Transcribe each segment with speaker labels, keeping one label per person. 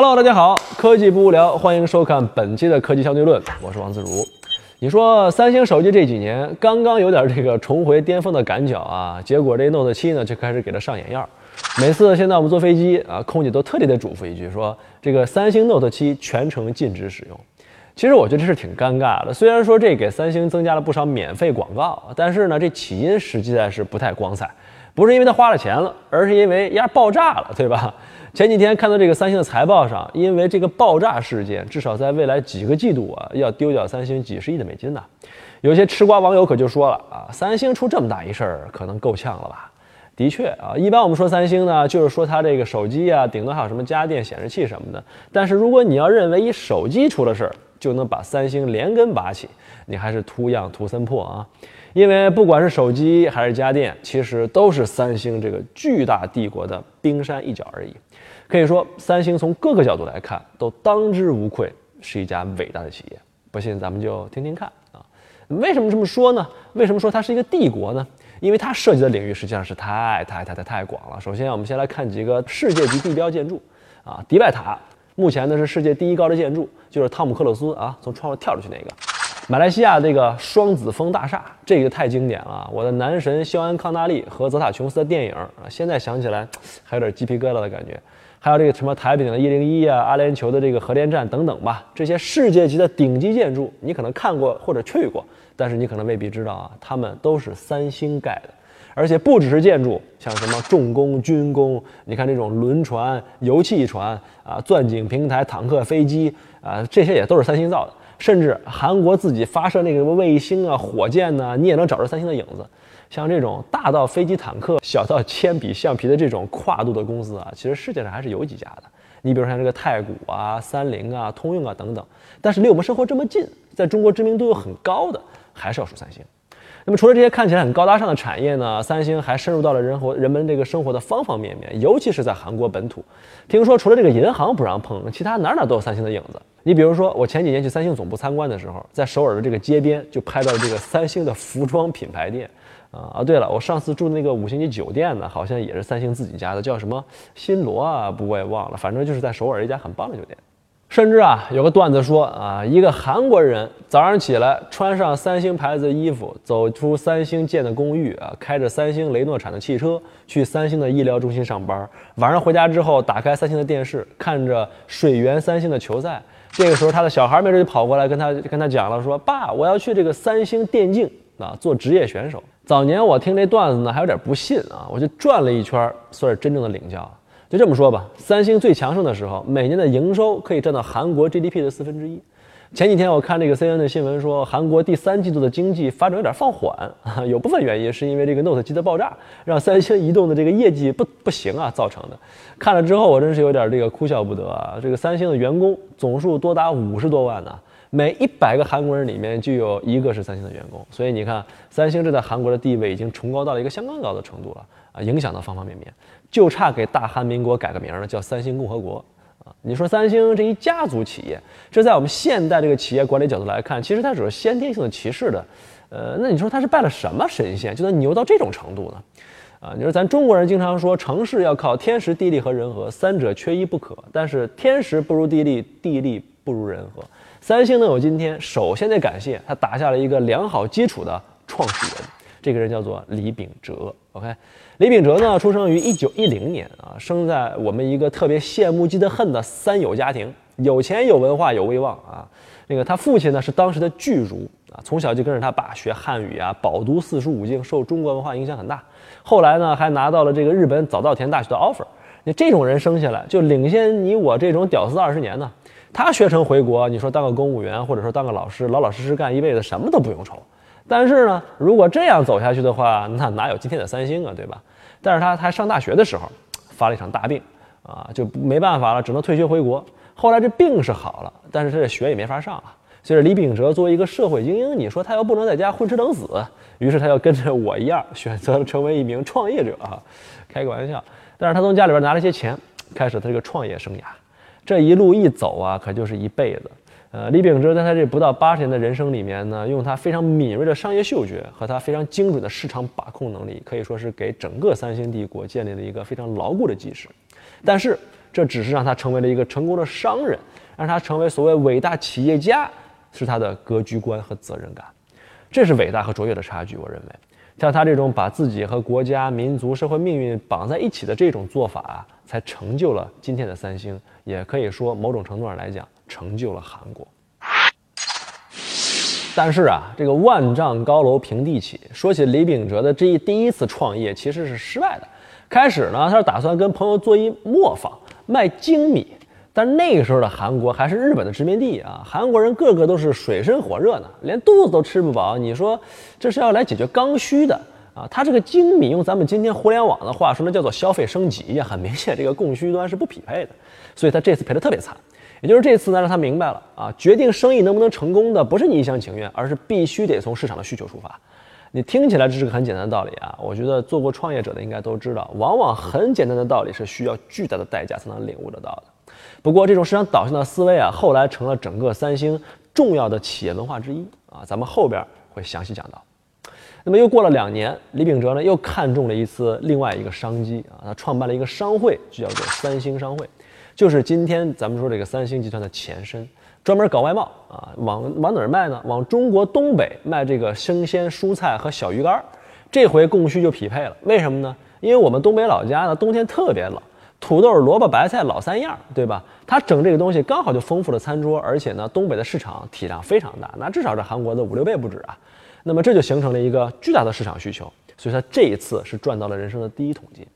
Speaker 1: Hello，大家好，科技不无聊，欢迎收看本期的科技相对论，我是王自如。你说三星手机这几年刚刚有点这个重回巅峰的赶脚啊，结果这 Note 7呢就开始给它上眼药。每次现在我们坐飞机啊，空姐都特地得嘱咐一句，说这个三星 Note 7全程禁止使用。其实我觉得这是挺尴尬的，虽然说这给三星增加了不少免费广告，但是呢，这起因实际在是不太光彩。不是因为他花了钱了，而是因为压爆炸了，对吧？前几天看到这个三星的财报上，因为这个爆炸事件，至少在未来几个季度啊，要丢掉三星几十亿的美金呢。有些吃瓜网友可就说了啊，三星出这么大一事儿，可能够呛了吧？的确啊，一般我们说三星呢，就是说它这个手机啊，顶多还有什么家电、显示器什么的。但是如果你要认为一手机出了事儿就能把三星连根拔起，你还是图样图森破啊！因为不管是手机还是家电，其实都是三星这个巨大帝国的冰山一角而已。可以说，三星从各个角度来看都当之无愧是一家伟大的企业。不信，咱们就听听看啊。为什么这么说呢？为什么说它是一个帝国呢？因为它涉及的领域实际上是太太太太太广了。首先，我们先来看几个世界级地标建筑啊，迪拜塔，目前呢是世界第一高的建筑，就是汤姆克鲁斯啊从窗户跳出去那个。马来西亚这个双子峰大厦，这个太经典了。我的男神肖恩康纳利和泽塔琼斯的电影啊，现在想起来还有点鸡皮疙瘩的感觉。还有这个什么台北的一零一啊，阿联酋的这个核电站等等吧，这些世界级的顶级建筑，你可能看过或者去过，但是你可能未必知道啊，他们都是三星盖的。而且不只是建筑，像什么重工、军工，你看这种轮船、油气船啊、钻井平台、坦克、飞机啊，这些也都是三星造的。甚至韩国自己发射那个什么卫星啊、火箭呢，你也能找着三星的影子。像这种大到飞机、坦克，小到铅笔、橡皮的这种跨度的公司啊，其实世界上还是有几家的。你比如像这个太古啊、三菱啊、通用啊等等。但是离我们生活这么近，在中国知名度又很高的，还是要数三星。那么除了这些看起来很高大上的产业呢，三星还深入到了人活人们这个生活的方方面面，尤其是在韩国本土。听说除了这个银行不让碰，其他哪哪都有三星的影子。你比如说，我前几年去三星总部参观的时候，在首尔的这个街边就拍到了这个三星的服装品牌店。啊啊，对了，我上次住的那个五星级酒店呢，好像也是三星自己家的，叫什么新罗啊？不，我也忘了，反正就是在首尔一家很棒的酒店。甚至啊，有个段子说啊，一个韩国人早上起来穿上三星牌子的衣服，走出三星建的公寓啊，开着三星雷诺产的汽车去三星的医疗中心上班。晚上回家之后，打开三星的电视，看着水源三星的球赛。这个时候，他的小孩没准就跑过来跟他跟他讲了，说：“爸，我要去这个三星电竞啊，做职业选手。”早年我听这段子呢，还有点不信啊，我就转了一圈，算是真正的领教。就这么说吧，三星最强盛的时候，每年的营收可以占到韩国 GDP 的四分之一。前几天我看这个 CNN 的新闻说，韩国第三季度的经济发展有点放缓，有部分原因是因为这个 Note 机的爆炸，让三星移动的这个业绩不不行啊造成的。看了之后，我真是有点这个哭笑不得啊！这个三星的员工总数多达五十多万呢，每一百个韩国人里面就有一个是三星的员工，所以你看，三星这在韩国的地位已经崇高到了一个相当高的程度了啊，影响到方方面面。就差给大韩民国改个名了，叫三星共和国啊！你说三星这一家族企业，这在我们现代这个企业管理角度来看，其实它只是先天性的歧视的。呃，那你说它是拜了什么神仙，就能牛到这种程度呢？啊，你说咱中国人经常说成事要靠天时地利和人和，三者缺一不可。但是天时不如地利，地利不如人和。三星能有今天，首先得感谢他打下了一个良好基础的创始人。这个人叫做李秉哲，OK，李秉哲呢，出生于一九一零年啊，生在我们一个特别羡慕嫉妒恨的三有家庭，有钱有文化有威望啊。那个他父亲呢是当时的巨儒啊，从小就跟着他爸学汉语啊，饱读四书五经，受中国文化影响很大。后来呢，还拿到了这个日本早稻田大学的 offer。你这种人生下来就领先你我这种屌丝二十年呢。他学成回国，你说当个公务员或者说当个老师，老老实实干一辈子，什么都不用愁。但是呢，如果这样走下去的话，那哪有今天的三星啊，对吧？但是他他上大学的时候发了一场大病，啊，就没办法了，只能退学回国。后来这病是好了，但是他这学也没法上啊。所以李秉哲作为一个社会精英，你说他又不能在家混吃等死，于是他要跟着我一样，选择了成为一名创业者啊，开个玩笑。但是他从家里边拿了些钱，开始他这个创业生涯。这一路一走啊，可就是一辈子。呃，李秉哲在他这不到八十年的人生里面呢，用他非常敏锐的商业嗅觉和他非常精准的市场把控能力，可以说是给整个三星帝国建立了一个非常牢固的基石。但是这只是让他成为了一个成功的商人，让他成为所谓伟大企业家，是他的格局观和责任感。这是伟大和卓越的差距。我认为，像他这种把自己和国家、民族、社会命运绑在一起的这种做法，才成就了今天的三星，也可以说某种程度上来讲，成就了韩国。但是啊，这个万丈高楼平地起。说起李秉哲的这一第一次创业，其实是失败的。开始呢，他是打算跟朋友做一磨坊，卖精米。但那个时候的韩国还是日本的殖民地啊，韩国人个个都是水深火热呢，连肚子都吃不饱。你说这是要来解决刚需的啊？他这个精米用咱们今天互联网的话说，那叫做消费升级呀。很明显，这个供需端是不匹配的，所以他这次赔得特别惨。也就是这次呢，让他明白了啊，决定生意能不能成功的不是你一厢情愿，而是必须得从市场的需求出发。你听起来这是个很简单的道理啊，我觉得做过创业者的应该都知道，往往很简单的道理是需要巨大的代价才能领悟得到的。不过，这种市场导向的思维啊，后来成了整个三星重要的企业文化之一啊。咱们后边会详细讲到。那么又过了两年，李秉哲呢又看中了一次另外一个商机啊，他创办了一个商会，就叫做三星商会，就是今天咱们说这个三星集团的前身，专门搞外贸啊。往往哪儿卖呢？往中国东北卖这个生鲜蔬菜和小鱼干。这回供需就匹配了，为什么呢？因为我们东北老家呢，冬天特别冷。土豆、萝卜、白菜老三样，对吧？他整这个东西刚好就丰富了餐桌，而且呢，东北的市场体量非常大，那至少是韩国的五六倍不止啊。那么这就形成了一个巨大的市场需求，所以他这一次是赚到了人生的第一桶金。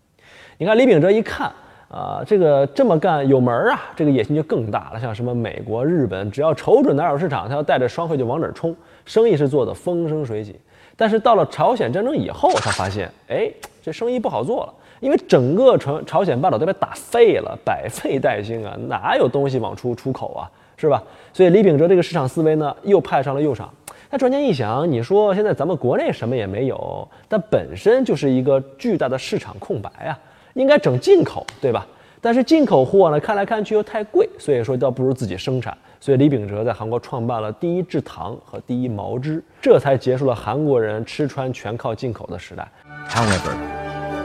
Speaker 1: 你看李秉哲一看啊，这个这么干有门儿啊，这个野心就更大了。像什么美国、日本，只要瞅准哪有市场，他要带着双汇就往哪儿冲，生意是做得风生水起。但是到了朝鲜战争以后，他发现，哎，这生意不好做了。因为整个朝朝鲜半岛都被打废了，百废待兴啊，哪有东西往出出口啊，是吧？所以李秉哲这个市场思维呢，又派上了用场。他转念一想，你说现在咱们国内什么也没有，但本身就是一个巨大的市场空白啊，应该整进口，对吧？但是进口货呢，看来看去又太贵，所以说倒不如自己生产。所以李秉哲在韩国创办了第一制糖和第一毛织，这才结束了韩国人吃穿全靠进口的时代。
Speaker 2: However.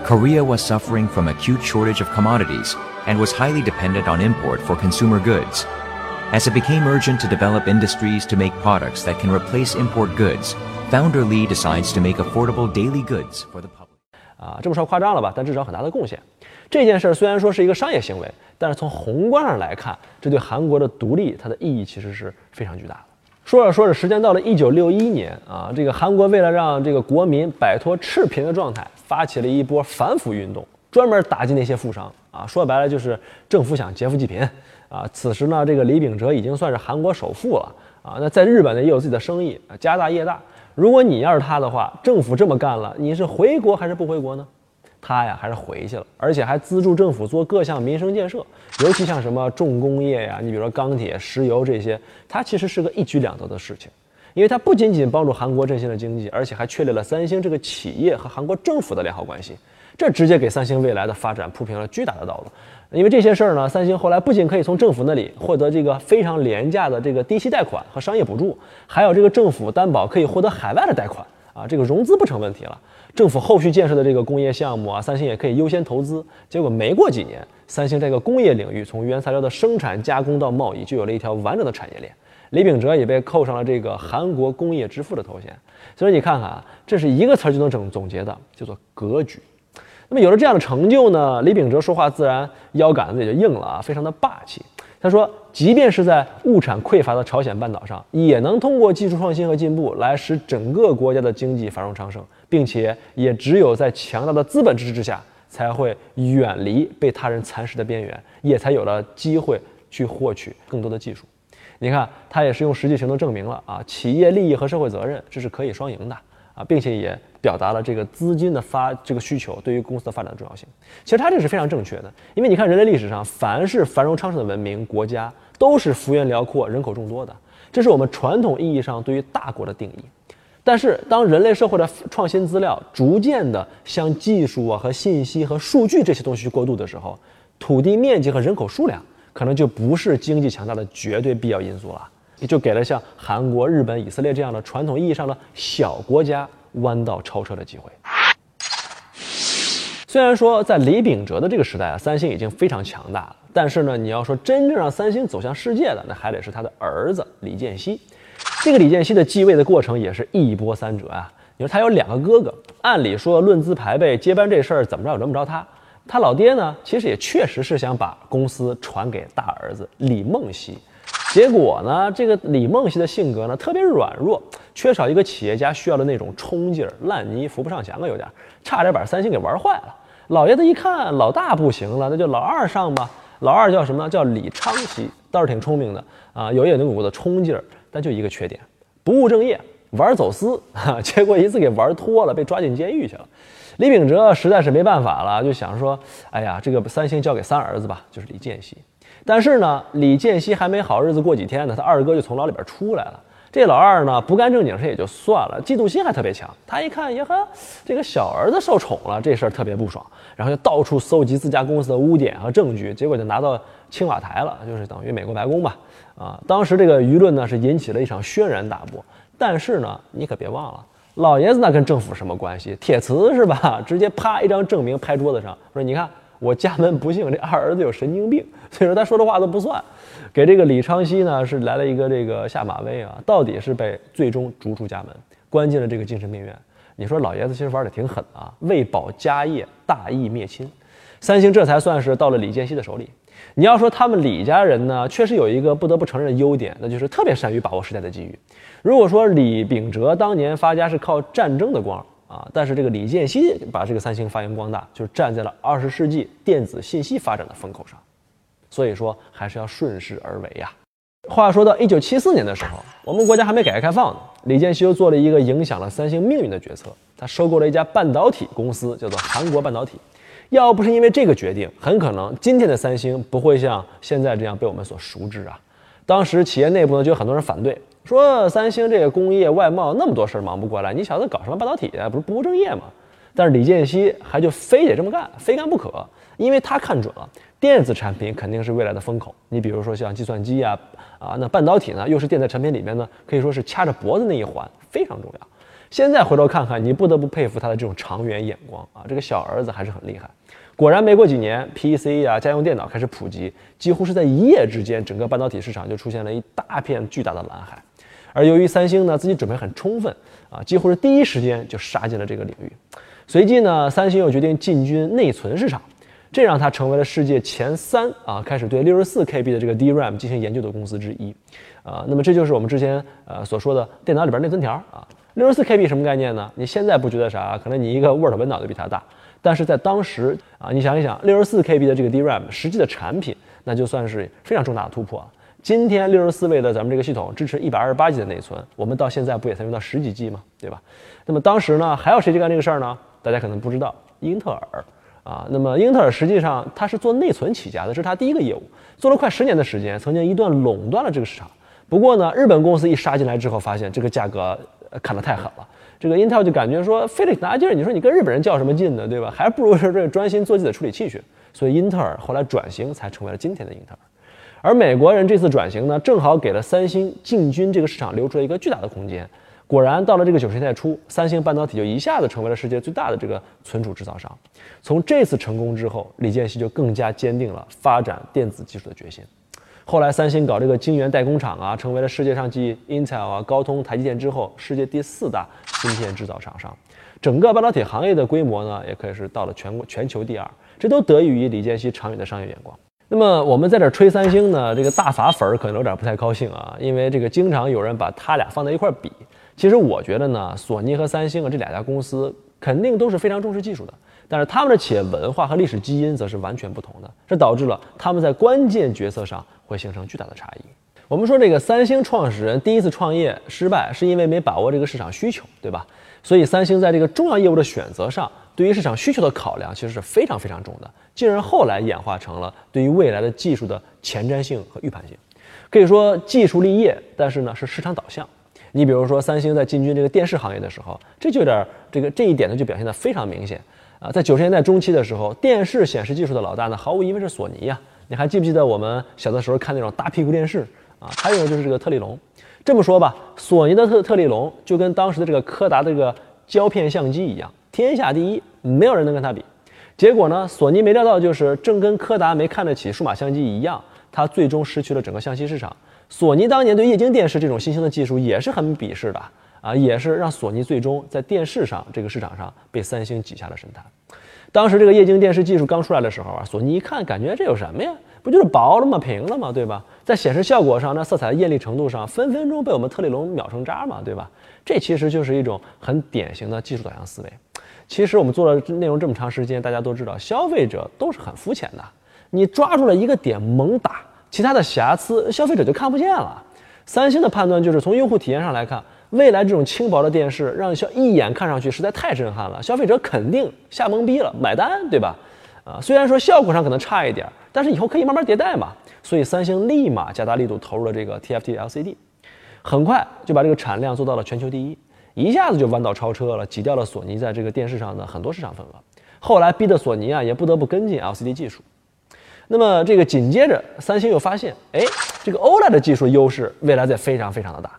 Speaker 2: Korea was suffering from acute shortage of commodities and was highly dependent on import for consumer goods. As it became urgent to develop industries to make products that can replace import goods, founder Lee decides to make affordable daily goods for the public.
Speaker 1: 啊，这么说夸张了吧？但至少很大的贡献。这件事儿虽然说是一个商业行为，但是从宏观上来看，这对韩国的独立它的意义其实是非常巨大的。说着说着，时间到了一九六一年啊，这个韩国为了让这个国民摆脱赤贫的状态，发起了一波反腐运动，专门打击那些富商啊。说白了就是政府想劫富济贫啊。此时呢，这个李秉哲已经算是韩国首富了啊。那在日本呢也有自己的生意，家大业大。如果你要是他的话，政府这么干了，你是回国还是不回国呢？他呀还是回去了，而且还资助政府做各项民生建设，尤其像什么重工业呀，你比如说钢铁、石油这些，它其实是个一举两得的事情，因为它不仅仅帮助韩国振兴了经济，而且还确立了三星这个企业和韩国政府的良好关系，这直接给三星未来的发展铺平了巨大的道路。因为这些事儿呢，三星后来不仅可以从政府那里获得这个非常廉价的这个低息贷款和商业补助，还有这个政府担保可以获得海外的贷款啊，这个融资不成问题了。政府后续建设的这个工业项目啊，三星也可以优先投资。结果没过几年，三星这个工业领域从原材料的生产加工到贸易，就有了一条完整的产业链。李秉哲也被扣上了这个韩国工业之父的头衔。所以你看看啊，这是一个词儿就能整总结的，叫做格局。那么有了这样的成就呢，李秉哲说话自然腰杆子也就硬了啊，非常的霸气。他说，即便是在物产匮乏的朝鲜半岛上，也能通过技术创新和进步来使整个国家的经济繁荣昌盛，并且也只有在强大的资本支持之下，才会远离被他人蚕食的边缘，也才有了机会去获取更多的技术。你看，他也是用实际行动证明了啊，企业利益和社会责任这是可以双赢的。啊，并且也表达了这个资金的发这个需求对于公司的发展的重要性。其实他这是非常正确的，因为你看人类历史上，凡是繁荣昌盛的文明国家，都是幅员辽阔、人口众多的，这是我们传统意义上对于大国的定义。但是当人类社会的创新资料逐渐的向技术啊和信息和数据这些东西过渡的时候，土地面积和人口数量可能就不是经济强大的绝对必要因素了。也就给了像韩国、日本、以色列这样的传统意义上的小国家弯道超车的机会。虽然说在李秉哲的这个时代啊，三星已经非常强大了，但是呢，你要说真正让三星走向世界的，那还得是他的儿子李健熙。这个李健熙的继位的过程也是一波三折啊。你说他有两个哥哥，按理说论资排辈接班这事儿怎么着也轮不着他。他老爹呢，其实也确实是想把公司传给大儿子李梦熙。结果呢，这个李梦熙的性格呢特别软弱，缺少一个企业家需要的那种冲劲儿，烂泥扶不上墙啊，有点差点把三星给玩坏了。老爷子一看老大不行了，那就老二上吧。老二叫什么？叫李昌熙，倒是挺聪明的啊，有一点那股子冲劲儿，但就一个缺点，不务正业，玩走私，哈，结果一次给玩脱了，被抓进监狱去了。李秉哲实在是没办法了，就想说，哎呀，这个三星交给三儿子吧，就是李健熙。但是呢，李建熙还没好日子过几天呢，他二哥就从牢里边出来了。这老二呢，不干正经事也就算了，嫉妒心还特别强。他一看，呀呵，这个小儿子受宠了，这事儿特别不爽，然后就到处搜集自家公司的污点和证据，结果就拿到青瓦台了，就是等于美国白宫吧。啊，当时这个舆论呢是引起了一场轩然大波。但是呢，你可别忘了，老爷子那跟政府什么关系？铁磁是吧？直接啪一张证明拍桌子上，说你看。我家门不幸，这二儿子有神经病，所以说他说的话都不算，给这个李昌熙呢是来了一个这个下马威啊，到底是被最终逐出家门，关进了这个精神病院。你说老爷子其实玩的挺狠啊，为保家业，大义灭亲，三星这才算是到了李健熙的手里。你要说他们李家人呢，确实有一个不得不承认的优点，那就是特别善于把握时代的机遇。如果说李秉哲当年发家是靠战争的光。啊，但是这个李健熙把这个三星发扬光大，就站在了二十世纪电子信息发展的风口上，所以说还是要顺势而为呀。话说到一九七四年的时候，我们国家还没改革开放呢，李健熙又做了一个影响了三星命运的决策，他收购了一家半导体公司，叫做韩国半导体。要不是因为这个决定，很可能今天的三星不会像现在这样被我们所熟知啊。当时企业内部呢就有很多人反对。说三星这个工业外贸那么多事儿忙不过来，你小子搞什么半导体啊？不是不务正业吗？但是李健熙还就非得这么干，非干不可，因为他看准了电子产品肯定是未来的风口。你比如说像计算机啊，啊，那半导体呢，又是电子产品里面呢，可以说是掐着脖子那一环，非常重要。现在回头看看，你不得不佩服他的这种长远眼光啊，这个小儿子还是很厉害。果然，没过几年，PC 啊，家用电脑开始普及，几乎是在一夜之间，整个半导体市场就出现了一大片巨大的蓝海。而由于三星呢自己准备很充分啊，几乎是第一时间就杀进了这个领域。随即呢，三星又决定进军内存市场，这让它成为了世界前三啊，开始对六十四 KB 的这个 DRAM 进行研究的公司之一。啊，那么这就是我们之前呃所说的电脑里边内存条啊。六十四 KB 什么概念呢？你现在不觉得啥？可能你一个 Word 文档都比它大，但是在当时啊，你想一想，六十四 KB 的这个 DRAM 实际的产品，那就算是非常重大的突破。今天六十四位的咱们这个系统支持一百二十八 G 的内存，我们到现在不也才用到十几 G 吗？对吧？那么当时呢，还有谁去干这个事儿呢？大家可能不知道，英特尔啊。那么英特尔实际上它是做内存起家的，这是它第一个业务，做了快十年的时间，曾经一段垄断了这个市场。不过呢，日本公司一杀进来之后，发现这个价格砍得太狠了，这个 Intel 就感觉说非得拿劲儿，你说你跟日本人较什么劲呢？对吧？还不如说这专心做自己的处理器去。所以英特尔后来转型，才成为了今天的英特尔。而美国人这次转型呢，正好给了三星进军这个市场留出了一个巨大的空间。果然，到了这个九十年代初，三星半导体就一下子成为了世界最大的这个存储制造商。从这次成功之后，李健熙就更加坚定了发展电子技术的决心。后来，三星搞这个晶圆代工厂啊，成为了世界上继 Intel 啊、高通、台积电之后，世界第四大芯片制造厂商。整个半导体行业的规模呢，也可以是到了全国全球第二。这都得益于李健熙长远的商业眼光。那么我们在这吹三星呢，这个大法粉儿可能有点不太高兴啊，因为这个经常有人把他俩放在一块儿比。其实我觉得呢，索尼和三星啊这两家公司肯定都是非常重视技术的，但是他们的企业文化和历史基因则是完全不同的，这导致了他们在关键决策上会形成巨大的差异。我们说这个三星创始人第一次创业失败，是因为没把握这个市场需求，对吧？所以三星在这个重要业务的选择上。对于市场需求的考量其实是非常非常重的，进而后来演化成了对于未来的技术的前瞻性和预判性，可以说技术立业，但是呢是市场导向。你比如说三星在进军这个电视行业的时候，这就有点这个这一点呢就表现得非常明显啊。在九十年代中期的时候，电视显示技术的老大呢毫无疑问是索尼呀。你还记不记得我们小的时候看那种大屁股电视啊？还有就是这个特立龙。这么说吧，索尼的特特立龙就跟当时的这个柯达的这个胶片相机一样。天下第一，没有人能跟他比。结果呢，索尼没料到就是正跟柯达没看得起数码相机一样，它最终失去了整个相机市场。索尼当年对液晶电视这种新兴的技术也是很鄙视的啊，也是让索尼最终在电视上这个市场上被三星挤下了神坛。当时这个液晶电视技术刚出来的时候啊，索尼一看，感觉这有什么呀？不就是薄了吗？平了吗？对吧？在显示效果上，那色彩的艳丽程度上，分分钟被我们特丽龙秒成渣嘛，对吧？这其实就是一种很典型的技术导向思维。其实我们做了内容这么长时间，大家都知道，消费者都是很肤浅的。你抓住了一个点猛打，其他的瑕疵消费者就看不见了。三星的判断就是从用户体验上来看，未来这种轻薄的电视让消一眼看上去实在太震撼了，消费者肯定吓懵逼了，买单，对吧？啊，虽然说效果上可能差一点，但是以后可以慢慢迭代嘛。所以三星立马加大力度投入了这个 TFT LCD，很快就把这个产量做到了全球第一。一下子就弯道超车了，挤掉了索尼在这个电视上的很多市场份额。后来逼得索尼啊也不得不跟进 LCD 技术。那么这个紧接着，三星又发现，哎，这个 OLED 的技术优势未来在非常非常的大，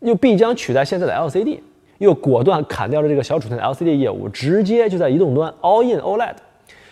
Speaker 1: 又必将取代现在的 LCD，又果断砍掉了这个小尺寸的 LCD 业务，直接就在移动端 all in OLED。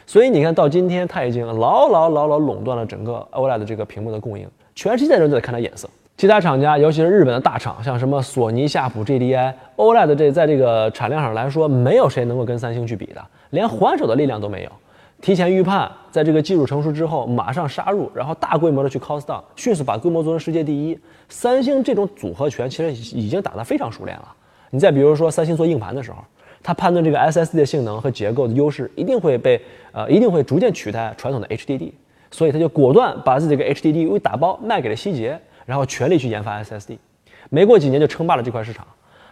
Speaker 1: 所以你看到今天，它已经牢牢牢牢垄断了整个 OLED 这个屏幕的供应，全世界人都在看它眼色。其他厂家，尤其是日本的大厂，像什么索尼、夏普、JDI、OLED，这在这个产量上来说，没有谁能够跟三星去比的，连还手的力量都没有。提前预判，在这个技术成熟之后，马上杀入，然后大规模的去 cost down，迅速把规模做成世界第一。三星这种组合拳其实已经打得非常熟练了。你再比如说，三星做硬盘的时候，它判断这个 SSD 的性能和结构的优势，一定会被呃，一定会逐渐取代传统的 HDD，所以它就果断把自己这个 HDD 一打包卖给了希捷。然后全力去研发 SSD，没过几年就称霸了这块市场，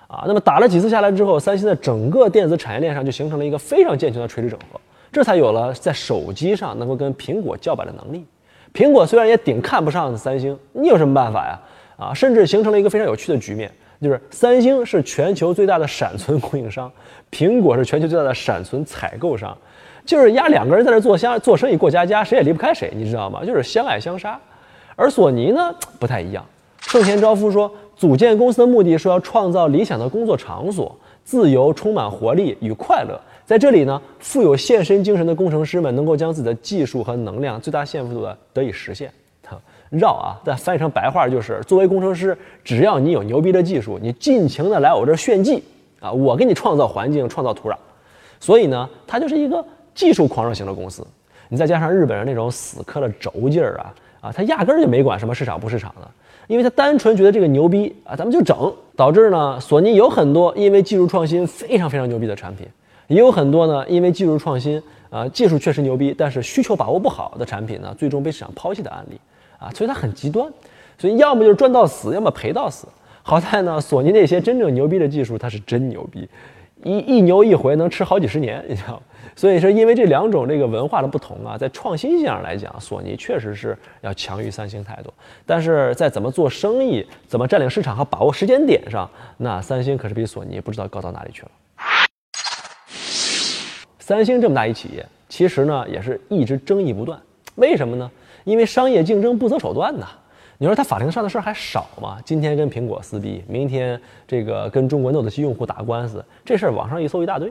Speaker 1: 啊，那么打了几次下来之后，三星的整个电子产业链上就形成了一个非常健全的垂直整合，这才有了在手机上能够跟苹果叫板的能力。苹果虽然也顶看不上三星，你有什么办法呀？啊，甚至形成了一个非常有趣的局面，就是三星是全球最大的闪存供应商，苹果是全球最大的闪存采购商，就是压两个人在这做相做生意过家家，谁也离不开谁，你知道吗？就是相爱相杀。而索尼呢不太一样，盛田昭夫说，组建公司的目的是要创造理想的工作场所，自由、充满活力与快乐。在这里呢，富有献身精神的工程师们能够将自己的技术和能量最大限度的得以实现。绕啊，但翻译成白话就是：作为工程师，只要你有牛逼的技术，你尽情的来我这儿炫技啊，我给你创造环境、创造土壤。所以呢，它就是一个技术狂热型的公司。你再加上日本人那种死磕的轴劲儿啊。啊，他压根儿就没管什么市场不市场的，因为他单纯觉得这个牛逼啊，咱们就整，导致呢，索尼有很多因为技术创新非常非常牛逼的产品，也有很多呢，因为技术创新啊，技术确实牛逼，但是需求把握不好的产品呢，最终被市场抛弃的案例啊，所以它很极端，所以要么就是赚到死，要么赔到死。好在呢，索尼那些真正牛逼的技术，它是真牛逼，一一牛一回能吃好几十年，你知道吗？所以说，因为这两种这个文化的不同啊，在创新性上来讲，索尼确实是要强于三星太多。但是在怎么做生意、怎么占领市场和把握时间点上，那三星可是比索尼不知道高到哪里去了。三星这么大一企业，其实呢也是一直争议不断。为什么呢？因为商业竞争不择手段呐。你说他法庭上的事儿还少吗？今天跟苹果撕逼，明天这个跟中国 Note 7用户打官司，这事儿网上一搜一大堆。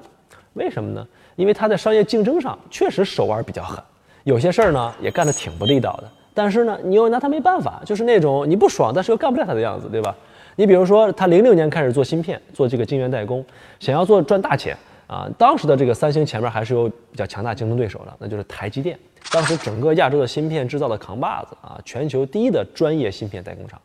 Speaker 1: 为什么呢？因为他在商业竞争上确实手腕比较狠，有些事儿呢也干得挺不地道的。但是呢，你又拿他没办法，就是那种你不爽，但是又干不了他的样子，对吧？你比如说，他零六年开始做芯片，做这个晶圆代工，想要做赚大钱啊。当时的这个三星前面还是有比较强大竞争对手的，那就是台积电。当时整个亚洲的芯片制造的扛把子啊，全球第一的专业芯片代工厂。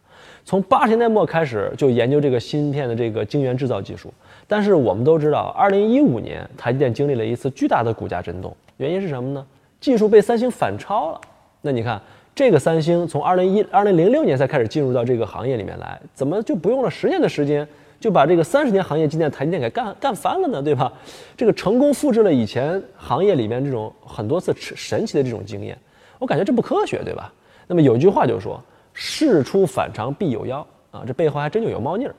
Speaker 1: 从八十年代末开始就研究这个芯片的这个晶圆制造技术。但是我们都知道，二零一五年台积电经历了一次巨大的股价震动，原因是什么呢？技术被三星反超了。那你看，这个三星从二零一二零零六年才开始进入到这个行业里面来，怎么就不用了十年的时间，就把这个三十年行业经验台积电给干干翻了呢？对吧？这个成功复制了以前行业里面这种很多次神奇的这种经验，我感觉这不科学，对吧？那么有句话就说“事出反常必有妖”啊，这背后还真就有猫腻儿。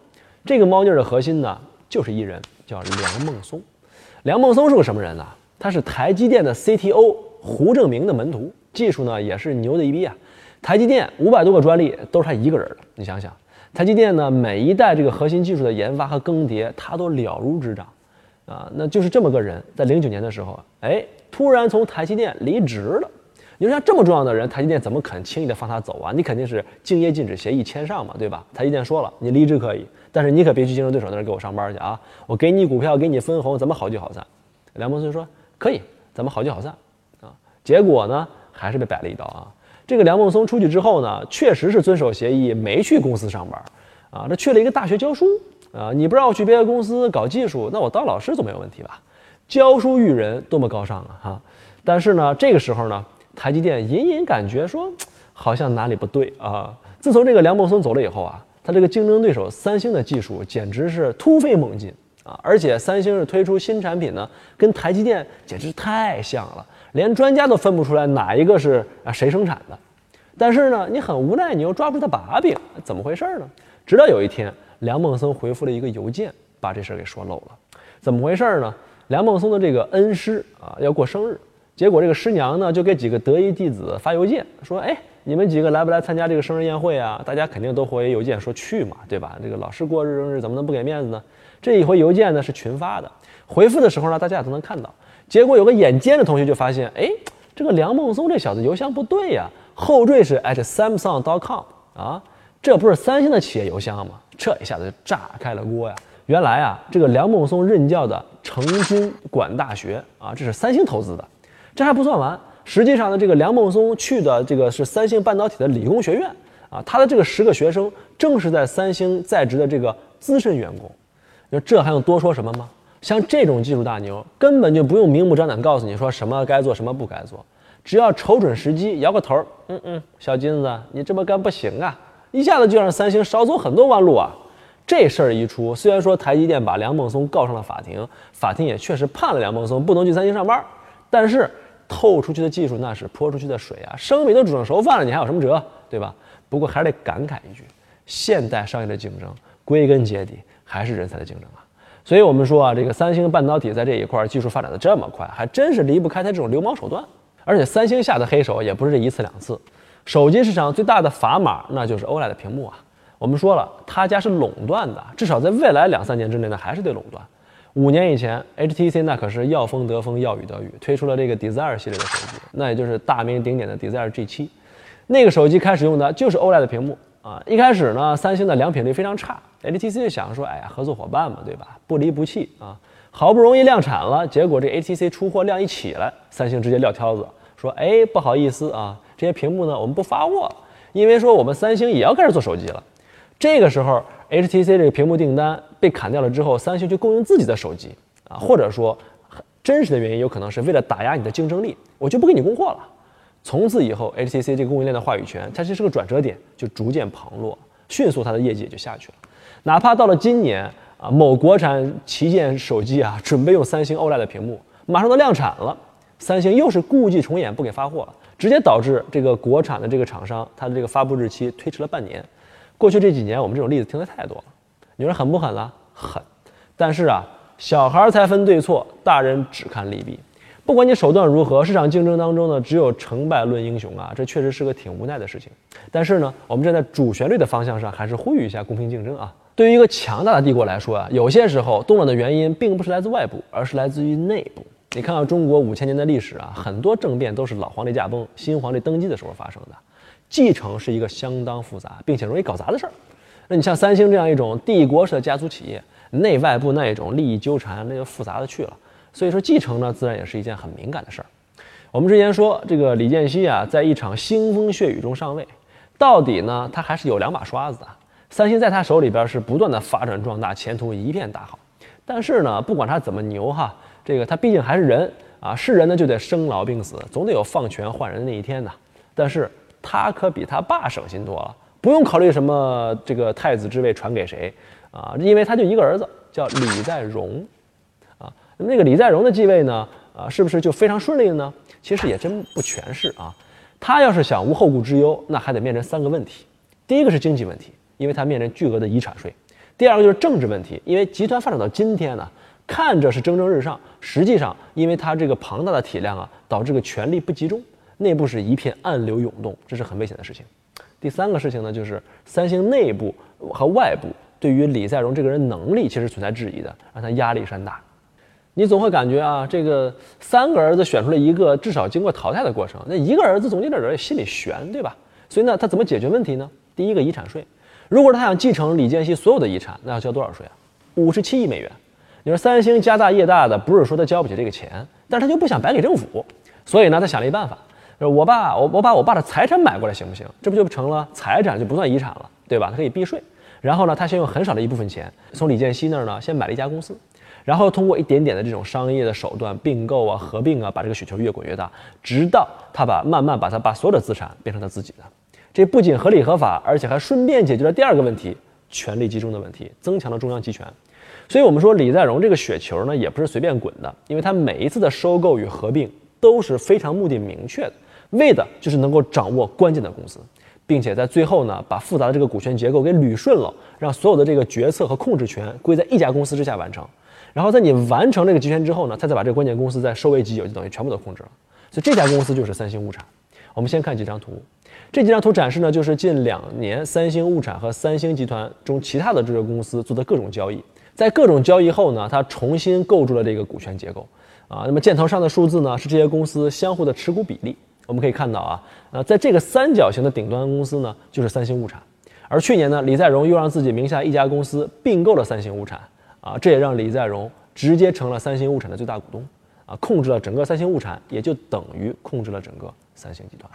Speaker 1: 这个猫腻儿的核心呢？就是一人叫梁孟松，梁孟松是个什么人呢？他是台积电的 CTO 胡正明的门徒，技术呢也是牛的一逼啊。台积电五百多个专利都是他一个人的，你想想，台积电呢每一代这个核心技术的研发和更迭，他都了如指掌。啊，那就是这么个人，在零九年的时候，哎，突然从台积电离职了。你说像这么重要的人，台积电怎么可能轻易的放他走啊？你肯定是竞业禁止协议签上嘛，对吧？台积电说了，你离职可以，但是你可别去竞争对手那儿给我上班去啊！我给你股票，给你分红，咱们好聚好散。梁孟松说可以，咱们好聚好散啊。结果呢，还是被摆了一刀啊。这个梁孟松出去之后呢，确实是遵守协议，没去公司上班啊，这去了一个大学教书啊。你不让我去别的公司搞技术，那我当老师总没有问题吧？教书育人多么高尚啊！哈，但是呢，这个时候呢。台积电隐隐感觉说，好像哪里不对啊。自从这个梁孟松走了以后啊，他这个竞争对手三星的技术简直是突飞猛进啊！而且三星是推出新产品呢，跟台积电简直太像了，连专家都分不出来哪一个是啊谁生产的。但是呢，你很无奈，你又抓不住他把柄，怎么回事呢？直到有一天，梁孟松回复了一个邮件，把这事儿给说漏了。怎么回事呢？梁孟松的这个恩师啊要过生日。结果这个师娘呢，就给几个得意弟子发邮件说：“哎，你们几个来不来参加这个生日宴会啊？”大家肯定都回邮件说去嘛，对吧？这个老师过日生日怎么能不给面子呢？这一回邮件呢是群发的，回复的时候呢，大家也都能看到。结果有个眼尖的同学就发现，哎，这个梁孟松这小子邮箱不对呀，后缀是 at samsung.com 啊，这不是三星的企业邮箱吗？这一下子就炸开了锅呀！原来啊，这个梁孟松任教的成均馆大学啊，这是三星投资的。这还不算完，实际上呢，这个梁孟松去的这个是三星半导体的理工学院啊，他的这个十个学生正是在三星在职的这个资深员工。你说这还用多说什么吗？像这种技术大牛，根本就不用明目张胆告诉你说什么该做什么不该做，只要瞅准时机，摇个头，嗯嗯，小金子，你这么干不行啊，一下子就让三星少走很多弯路啊。这事儿一出，虽然说台积电把梁孟松告上了法庭，法庭也确实判了梁孟松不能去三星上班，但是。透出去的技术那是泼出去的水啊！生米都煮成熟饭了，你还有什么辙，对吧？不过还是得感慨一句，现代商业的竞争归根结底还是人才的竞争啊！所以我们说啊，这个三星半导体在这一块技术发展的这么快，还真是离不开它这种流氓手段。而且三星下的黑手也不是这一次两次，手机市场最大的砝码那就是 OLED 屏幕啊！我们说了，他家是垄断的，至少在未来两三年之内呢，还是得垄断。五年以前，HTC 那可是要风得风，要雨得雨，推出了这个 Desire 系列的手机，那也就是大名鼎鼎的 Desire G7。那个手机开始用的就是 OLED 屏幕啊。一开始呢，三星的良品率非常差，HTC 就想说，哎呀，合作伙伴嘛，对吧？不离不弃啊。好不容易量产了，结果这 HTC 出货量一起来，三星直接撂挑子，说，哎，不好意思啊，这些屏幕呢，我们不发货，因为说我们三星也要开始做手机了。这个时候。HTC 这个屏幕订单被砍掉了之后，三星就供应自己的手机啊，或者说真实的原因有可能是为了打压你的竞争力，我就不给你供货了。从此以后，HTC 这个供应链的话语权，它其实是个转折点，就逐渐旁落，迅速它的业绩也就下去了。哪怕到了今年啊，某国产旗舰手机啊准备用三星 OLED 的屏幕，马上都量产了，三星又是故伎重演，不给发货了，直接导致这个国产的这个厂商它的这个发布日期推迟了半年。过去这几年，我们这种例子听得太多了。你说狠不狠了？狠。但是啊，小孩才分对错，大人只看利弊。不管你手段如何，市场竞争当中呢，只有成败论英雄啊，这确实是个挺无奈的事情。但是呢，我们站在主旋律的方向上，还是呼吁一下公平竞争啊。对于一个强大的帝国来说啊，有些时候动乱的原因并不是来自外部，而是来自于内部。你看到中国五千年的历史啊，很多政变都是老皇帝驾崩、新皇帝登基的时候发生的。继承是一个相当复杂并且容易搞砸的事儿。那你像三星这样一种帝国式的家族企业，内外部那一种利益纠缠，那就复杂的去了。所以说继承呢，自然也是一件很敏感的事儿。我们之前说这个李健熙啊，在一场腥风血雨中上位，到底呢，他还是有两把刷子的。三星在他手里边是不断的发展壮大，前途一片大好。但是呢，不管他怎么牛哈，这个他毕竟还是人啊，是人呢就得生老病死，总得有放权换人的那一天呢。但是。他可比他爸省心多了，不用考虑什么这个太子之位传给谁啊，因为他就一个儿子叫李在镕，那么，那个李在镕的继位呢，啊，是不是就非常顺利了呢？其实也真不全是啊。他要是想无后顾之忧，那还得面临三个问题：第一个是经济问题，因为他面临巨额的遗产税；第二个就是政治问题，因为集团发展到今天呢，看着是蒸蒸日上，实际上因为他这个庞大的体量啊，导致个权力不集中。内部是一片暗流涌动，这是很危险的事情。第三个事情呢，就是三星内部和外部对于李在镕这个人能力其实存在质疑的，让他压力山大。你总会感觉啊，这个三个儿子选出来一个，至少经过淘汰的过程，那一个儿子总觉得心里悬，对吧？所以呢，他怎么解决问题呢？第一个遗产税，如果他想继承李健熙所有的遗产，那要交多少税啊？五十七亿美元。你说三星家大业大的，不是说他交不起这个钱，但是他就不想白给政府，所以呢，他想了一办法，我爸，我我把我爸的财产买过来行不行？这不就成了财产，就不算遗产了，对吧？他可以避税。然后呢，他先用很少的一部分钱从李健熙那儿呢，先买了一家公司，然后通过一点点的这种商业的手段并购啊、合并啊，把这个雪球越滚越大，直到他把慢慢把他把所有的资产变成他自己的。这不仅合理合法，而且还顺便解决了第二个问题——权力集中的问题，增强了中央集权。所以，我们说李在镕这个雪球呢，也不是随便滚的，因为他每一次的收购与合并都是非常目的明确的，为的就是能够掌握关键的公司。并且在最后呢，把复杂的这个股权结构给捋顺了，让所有的这个决策和控制权归在一家公司之下完成。然后在你完成这个集权之后呢，他再把这个关键公司再收为己有，就等于全部都控制了。所以这家公司就是三星物产。我们先看几张图，这几张图展示呢，就是近两年三星物产和三星集团中其他的这个公司做的各种交易。在各种交易后呢，它重新构筑了这个股权结构。啊，那么箭头上的数字呢，是这些公司相互的持股比例。我们可以看到啊，呃，在这个三角形的顶端公司呢，就是三星物产。而去年呢，李在镕又让自己名下一家公司并购了三星物产，啊，这也让李在镕直接成了三星物产的最大股东，啊，控制了整个三星物产，也就等于控制了整个三星集团。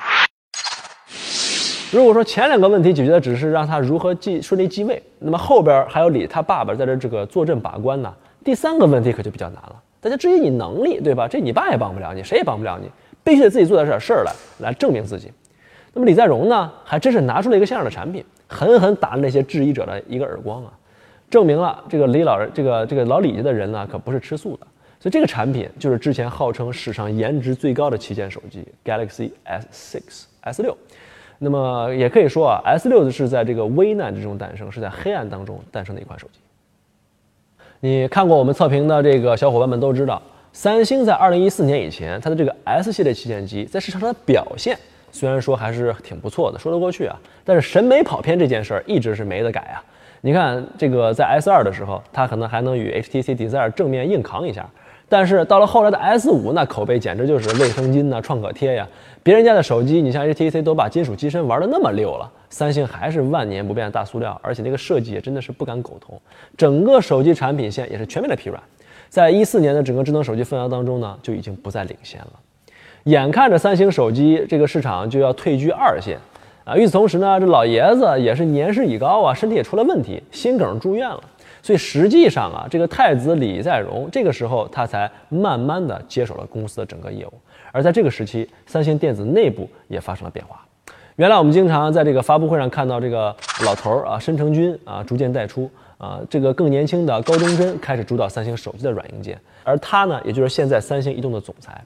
Speaker 1: 如果说前两个问题解决的只是让他如何继顺利继位，那么后边还有李他爸爸在这这个坐镇把关呢，第三个问题可就比较难了。大家质疑你能力，对吧？这你爸也帮不了你，谁也帮不了你。必须得自己做点事儿来，来证明自己。那么李在镕呢，还真是拿出了一个像样的产品，狠狠打了那些质疑者的一个耳光啊，证明了这个李老人，这个这个老李家的人呢，可不是吃素的。所以这个产品就是之前号称史上颜值最高的旗舰手机 Galaxy S6 S6。那么也可以说啊，S6 是在这个危难之中诞生，是在黑暗当中诞生的一款手机。你看过我们测评的这个小伙伴们都知道。三星在二零一四年以前，它的这个 S 系列旗舰机在市场上的表现，虽然说还是挺不错的，说得过去啊。但是审美跑偏这件事儿一直是没得改啊。你看这个在 S 二的时候，它可能还能与 HTC Desire 正面硬扛一下，但是到了后来的 S 五，那口碑简直就是卫生巾呐、创可贴呀。别人家的手机，你像 HTC 都把金属机身玩的那么溜了，三星还是万年不变的大塑料，而且那个设计也真的是不敢苟同，整个手机产品线也是全面的疲软。在一四年的整个智能手机份额当中呢，就已经不再领先了。眼看着三星手机这个市场就要退居二线啊！与此同时呢，这老爷子也是年事已高啊，身体也出了问题，心梗住院了。所以实际上啊，这个太子李在镕这个时候他才慢慢的接手了公司的整个业务。而在这个时期，三星电子内部也发生了变化。原来我们经常在这个发布会上看到这个老头儿啊，申成军啊，逐渐带出。啊，这个更年轻的高东真开始主导三星手机的软硬件，而他呢，也就是现在三星移动的总裁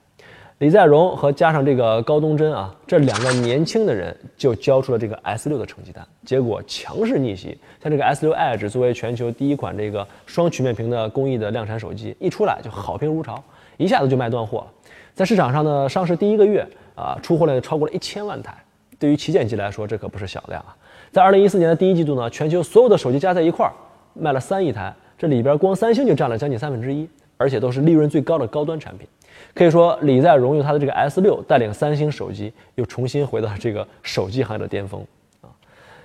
Speaker 1: 李在镕和加上这个高东真啊，这两个年轻的人就交出了这个 S 六的成绩单，结果强势逆袭。像这个 S 六 Edge 作为全球第一款这个双曲面屏的工艺的量产手机，一出来就好评如潮，一下子就卖断货了。在市场上呢，上市第一个月啊，出货量就超过了一千万台，对于旗舰机来说，这可不是小量啊。在二零一四年的第一季度呢，全球所有的手机加在一块儿。卖了三亿台，这里边光三星就占了将近三分之一，而且都是利润最高的高端产品。可以说，李在荣用他的这个 S 六带领三星手机又重新回到这个手机行业的巅峰啊。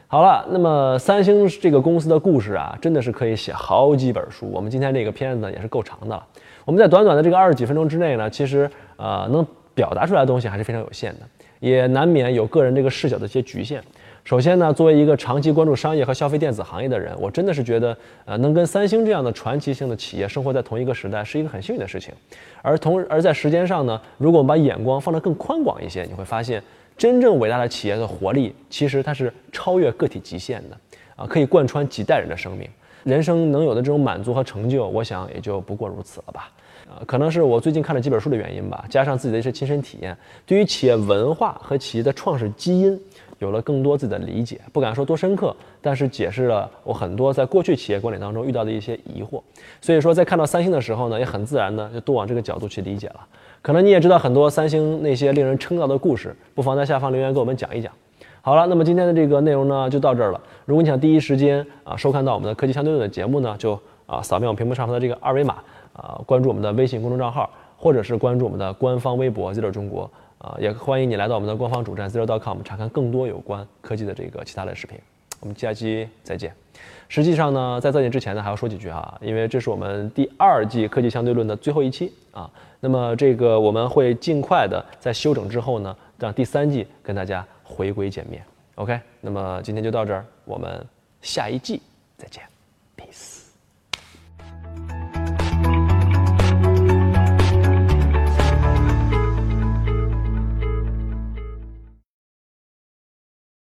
Speaker 1: 好了，那么三星这个公司的故事啊，真的是可以写好几本书。我们今天这个片子呢也是够长的了。我们在短短的这个二十几分钟之内呢，其实呃能表达出来的东西还是非常有限的，也难免有个人这个视角的一些局限。首先呢，作为一个长期关注商业和消费电子行业的人，我真的是觉得，呃，能跟三星这样的传奇性的企业生活在同一个时代，是一个很幸运的事情。而同而在时间上呢，如果我们把眼光放得更宽广一些，你会发现，真正伟大的企业的活力，其实它是超越个体极限的，啊，可以贯穿几代人的生命。人生能有的这种满足和成就，我想也就不过如此了吧。啊，可能是我最近看了几本书的原因吧，加上自己的一些亲身体验，对于企业文化和企业的创始基因。有了更多自己的理解，不敢说多深刻，但是解释了我很多在过去企业管理当中遇到的一些疑惑。所以说，在看到三星的时候呢，也很自然的就多往这个角度去理解了。可能你也知道很多三星那些令人称道的故事，不妨在下方留言给我们讲一讲。好了，那么今天的这个内容呢就到这儿了。如果你想第一时间啊收看到我们的科技相对论的节目呢，就。啊，扫描我屏幕上方的这个二维码啊，关注我们的微信公众账号，或者是关注我们的官方微博记者中国啊，也欢迎你来到我们的官方主站 zero dot com，查看更多有关科技的这个其他的视频。我们下期再见。实际上呢，在再见之前呢，还要说几句哈，因为这是我们第二季科技相对论的最后一期啊。那么这个我们会尽快的在休整之后呢，让第三季跟大家回归见面。OK，那么今天就到这儿，我们下一季再见。